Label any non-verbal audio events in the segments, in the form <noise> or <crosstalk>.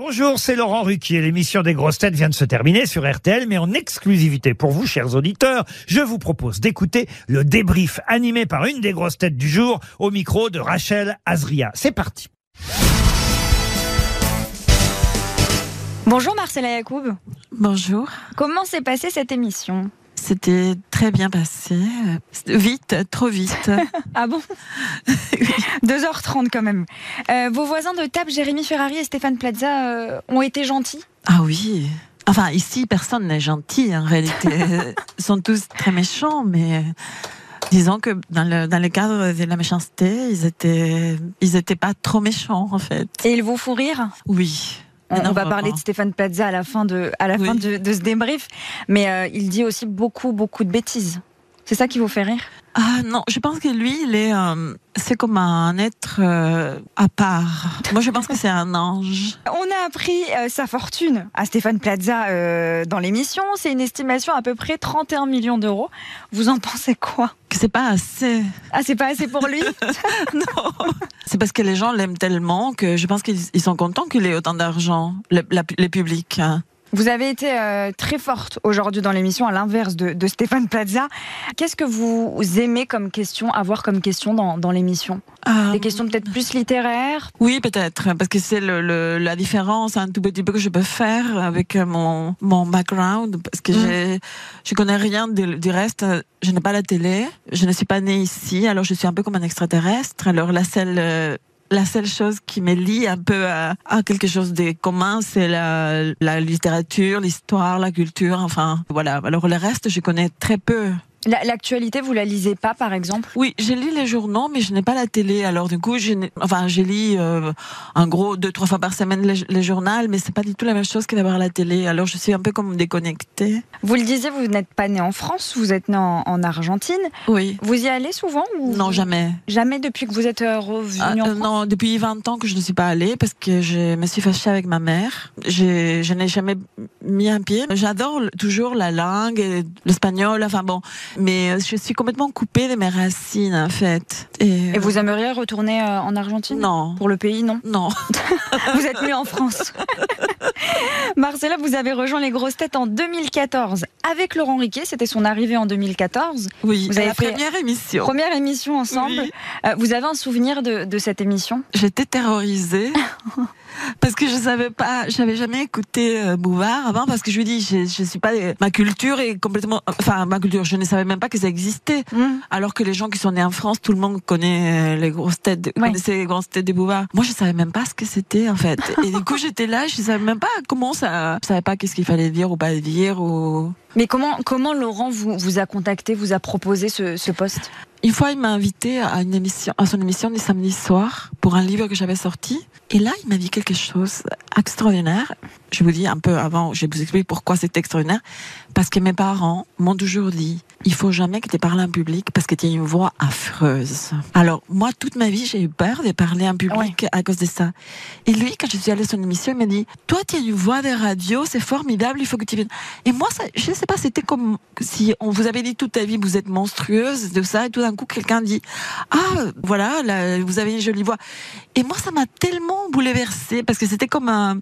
Bonjour, c'est Laurent Ruquier. L'émission des grosses têtes vient de se terminer sur RTL, mais en exclusivité pour vous, chers auditeurs, je vous propose d'écouter le débrief animé par une des grosses têtes du jour au micro de Rachel Azria. C'est parti. Bonjour Marcela Yacoub. Bonjour. Comment s'est passée cette émission? C'était très bien passé. Euh, Vite, trop vite. <laughs> Ah bon <laughs> 2h30 quand même. Euh, vos voisins de table, Jérémy Ferrari et Stéphane Plaza, euh, ont été gentils? Ah oui. Enfin, ici, personne n'est gentil en réalité. <laughs> Ils sont tous très méchants, mais disons que dans le, dans le cadre de la méchanceté, ils étaient, ils étaient pas trop méchants en fait. Et ils vous font rire? Oui. On, on va Énormément. parler de Stéphane Plaza à la fin de, à la Oui. fin de, de ce débrief, mais euh, il dit aussi beaucoup, beaucoup de bêtises. C'est ça qui vous fait rire? Ah non, je pense que lui, il est, euh, c'est comme un être euh, à part. Moi, je pense que c'est un ange. On a appris euh, sa fortune à Stéphane Plaza dans l'émission. C'est une estimation à peu près 31 millions d'euros. Vous en pensez quoi? Que c'est pas assez. Ah, c'est pas assez pour lui? <laughs> Non. C'est parce que les gens l'aiment tellement que je pense qu'ils ils sont contents qu'il ait autant d'argent, le, la- les publics. hein. Vous avez été euh, très forte aujourd'hui dans l'émission, à l'inverse de, de Stéphane Plaza. Qu'est-ce que vous aimez comme question, avoir comme question dans, dans l'émission? Euh, Des questions peut-être plus littéraires? Oui, peut-être, parce que c'est le, le- la différence un tout petit peu que je peux faire avec euh, mon, mon background, parce que Mm. j'ai je connais rien du, du reste. Je n'ai pas la télé, je ne suis pas née ici, alors je suis un peu comme un extraterrestre. Alors la seule euh, la seule chose qui me lie un peu à, quelque chose de commun, c'est la, la littérature, l'histoire, la culture, enfin voilà. Alors le reste, je connais très peu. La- L'actualité, vous la lisez pas, par exemple? Oui, je lis les journaux, mais je n'ai pas la télé. Alors du coup, je n'ai- enfin, je lis euh, en gros deux trois fois par semaine les, les journaux, mais c'est pas du tout la même chose que d'avoir la télé. Alors je suis un peu comme déconnectée. Vous le disiez, vous n'êtes pas né en France, vous êtes né en, en Argentine. Oui. Vous y allez souvent ou Non, jamais. Jamais depuis que vous êtes euh, revenu Ah, en euh, France? non, depuis 20 ans que je ne suis pas allée parce que je me suis fâchée avec ma mère. Je, je n'ai jamais mis un pied. J'adore toujours la langue, l'espagnol, enfin bon. Mais euh, je suis complètement coupée de mes racines, en fait. Et, Et vous aimeriez retourner euh, en Argentine? Non. Pour le pays, non? Non. <laughs> Vous êtes né en France. <laughs> <laughs> Marcella, vous avez rejoint les grosses têtes en 2014 avec Laurent Riquet. C'était son arrivée en 2014. Oui, Vous avez la fait- première émission. Première émission ensemble. Oui. Euh, vous avez un souvenir de, de cette émission? J'étais terrorisée. <laughs> Parce que je savais pas, j'avais jamais écouté euh, Bouvard avant parce que je lui dis, je, je suis pas, ma culture est complètement, enfin ma culture, je ne savais même pas que ça existait. Hmm. Alors que les gens qui sont nés en France, tout le monde connaît euh, les grosses têtes, Ouais. connaissait les grosses têtes de Bouvard. Moi, je savais même pas ce que c'était en fait. <laughs> Et du coup, j'étais là, je savais même pas comment ça, je savais pas qu'est-ce qu'il fallait dire ou pas dire ou. Mais comment, comment Laurent vous, a contacté, vous a proposé ce poste? Une fois, il m'a invité à une émission, à son émission du samedi soir pour un livre que j'avais sorti. Et là, il m'a dit quelque chose extraordinaire. Je vous dis un peu avant, je vais vous expliquer pourquoi c'est extraordinaire. Parce que mes parents m'ont toujours dit, il faut jamais que tu parles en public parce que tu as une voix affreuse. Alors, moi, toute ma vie, j'ai eu peur de parler en public à cause de ça. Et lui, quand je suis allée à son émission, il m'a dit, toi, tu as une voix de radio, c'est formidable, il faut que tu viennes. Et moi, ça, je sais pas, c'était comme si on vous avait dit toute ta vie, vous êtes monstrueuse, de ça, et tout d'un coup, quelqu'un dit, ah, voilà, là, vous avez une jolie voix. Et moi, ça m'a tellement bouleversée parce que c'était comme un,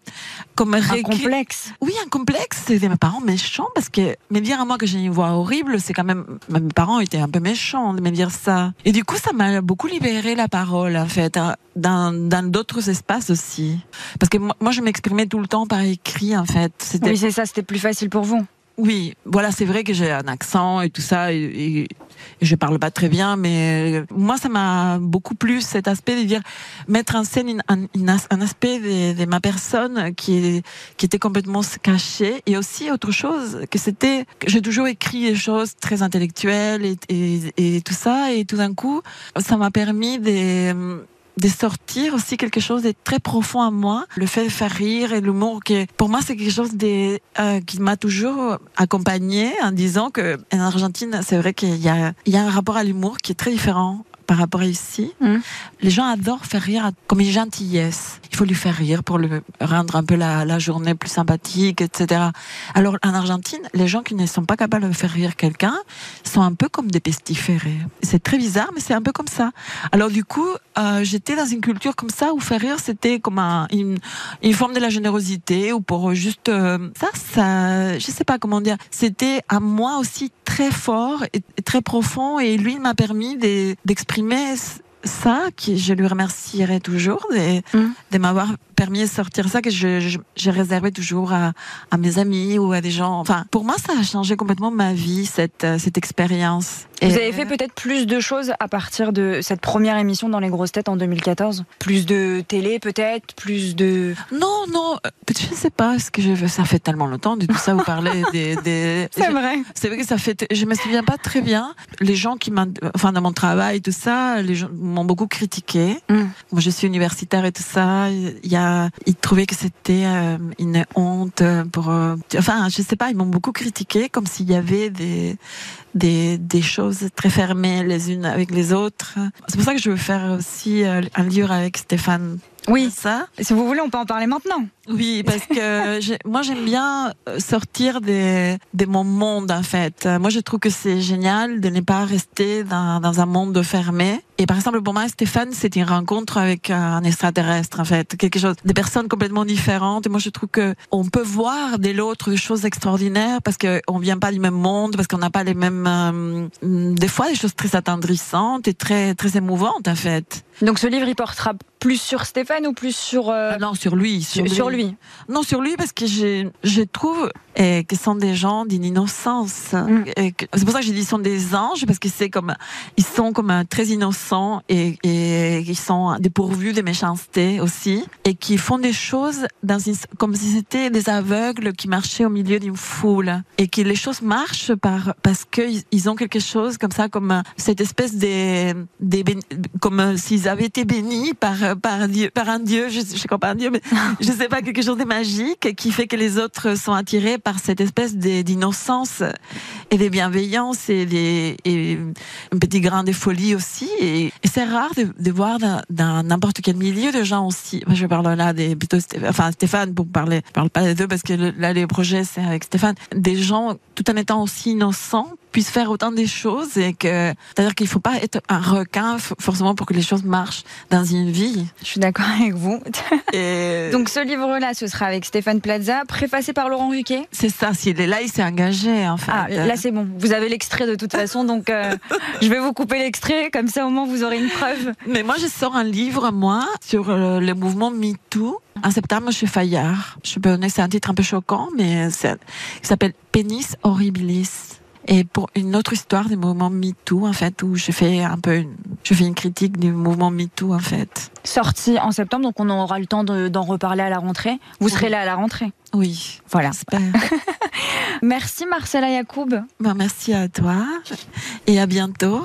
comme un, complexe oui, un complexe. C'était mes parents méchants parce que me dire à moi que j'ai une voix horrible, c'est quand même. Mes parents étaient un peu méchants de me dire ça. Et du coup, ça m'a beaucoup libéré la parole, en fait, hein, dans d'autres espaces aussi. Parce que moi, moi, je m'exprimais tout le temps par écrit, en fait. Oui, c'est ça, c'était plus facile pour vous. oui, voilà, c'est vrai que j'ai un accent et tout ça, et je parle pas très bien, mais moi, ça m'a beaucoup plu cet aspect de dire mettre en scène un, aspect de, ma personne qui, était complètement caché, et aussi autre chose que c'était, j'ai toujours écrit des choses très intellectuelles et tout ça, et tout d'un coup, ça m'a permis de de sortir aussi quelque chose de très profond à moi. Le fait de faire rire et l'humour, qui pour moi, c'est quelque chose de, euh, qui m'a toujours accompagné en disant que en Argentine, c'est vrai qu'il y a, il y a un rapport à l'humour qui est très différent par rapport à ici. Mm. Les gens adorent faire rire comme une gentillesse. Il faut lui faire rire pour lui rendre un peu la, la journée plus sympathique, etc. Alors en Argentine, les gens qui ne sont pas capables de faire rire quelqu'un sont un peu comme des pestiférés. C'est très bizarre, mais c'est un peu comme ça. Alors du coup, euh, j'étais dans une culture comme ça où faire rire c'était comme un- une, une forme de la générosité ou pour juste euh, ça, ça, je sais pas comment dire. C'était à moi aussi très fort et, très profond et lui m'a permis de- d'exprimer ça, qui je lui remercierai toujours de, Mm. de m'avoir permis de sortir ça que je, je- j'ai réservé toujours à, à mes amis ou à des gens. Enfin, pour moi, ça a changé complètement ma vie, cette, euh, cette expérience. Vous avez fait peut-être plus de choses à partir de cette première émission dans les grosses têtes en 2014 Plus de télé peut-être Plus de... Non, non, euh, je ne sais pas ce que je veux. Ça fait tellement longtemps de tout ça. Vous parlez <laughs> des. des... C'est vrai. C'est vrai que ça fait. Je me souviens pas très bien. Les gens qui m'ont, enfin, dans mon travail, tout ça, les gens m'ont beaucoup critiqué. Mm. Moi, je suis universitaire et tout ça. Il y a, ils trouvaient que c'était euh, une honte pour. euh, enfin, je sais pas. Ils m'ont beaucoup critiqué, comme s'il y avait des des, des choses très fermées les unes avec les autres. C'est pour ça que je veux faire aussi euh, un livre avec Stéphane. Oui, Ça. si vous voulez, on peut en parler maintenant. Oui, parce que <laughs> j'ai- moi j'aime bien euh, sortir des, de mon monde en fait. Euh, Moi je trouve que c'est génial de ne pas rester dans, dans un monde fermé. Et par exemple pour moi Stéphane c'est une rencontre avec un extraterrestre en fait, quelque chose, des personnes complètement différentes. Et moi je trouve que on peut voir de l'autre des choses extraordinaires parce que on vient pas du même monde, parce qu'on n'a pas les mêmes, euh, des fois des choses très attendrissantes et très très émouvantes en fait. Donc ce livre, il portera plus sur Stéphane ou plus sur... euh, Ah non sur lui, sur, sur lui. Non, sur lui, parce que je, je trouve eh, que sont des gens d'une innocence. Mm. Et que- C'est pour ça que j'ai dit qu'ils sont des anges, parce que c'est comme, ils sont comme très innocents et, et ils sont dépourvus de méchanceté aussi, et qui font des choses dans une- comme si c'était des aveugles qui marchaient au milieu d'une foule, et que les choses marchent par, parce qu'ils ils ont quelque chose comme ça, comme cette espèce des, des comme s'ils avaient été bénis par, par Dieu, par un Dieu, je, je crois pas un Dieu, mais <laughs> je sais pas, quelque chose de magique qui fait que les autres sont attirés par cette espèce d'innocence et de bienveillance et, un petit grain de folie aussi. Et, c'est rare de, voir dans- n'importe quel milieu de gens aussi. Je parle là des plutôt enfin Stéphane pour parler, je parle pas des deux parce que là les projets c'est avec Stéphane. Des gens tout en étant aussi innocents puissent faire autant de choses et que c'est-à-dire qu'il faut pas être un requin forcément pour que les choses marchent dans une vie. Je suis d'accord avec vous. Et <laughs> Donc ce livre-là, ce sera avec Stéphane Plaza, préfacé par Laurent Ruquet. C'est ça, s'il est là, il s'est engagé en fait. Ah, là c'est bon. Vous avez l'extrait de toute <laughs> façon, donc euh, je vais vous couper l'extrait, comme ça au moins vous aurez une preuve. Mais moi, je sors un livre, moi, sur euh, le mouvement MeToo. En septembre, chez Fayard. Je peux donner, c'est un titre un peu choquant, mais c'est- il s'appelle Pénis Horribilis. Et pour une autre histoire du mouvement MeToo, en fait, où je fais un peu une, je fais une critique du mouvement MeToo, en fait. Sorti en septembre, donc on aura le temps de- d'en reparler à la rentrée. Vous serez là à la rentrée. Oui. Voilà. <laughs> Merci Marcella Yacoub. Ben, merci à toi. Et à bientôt.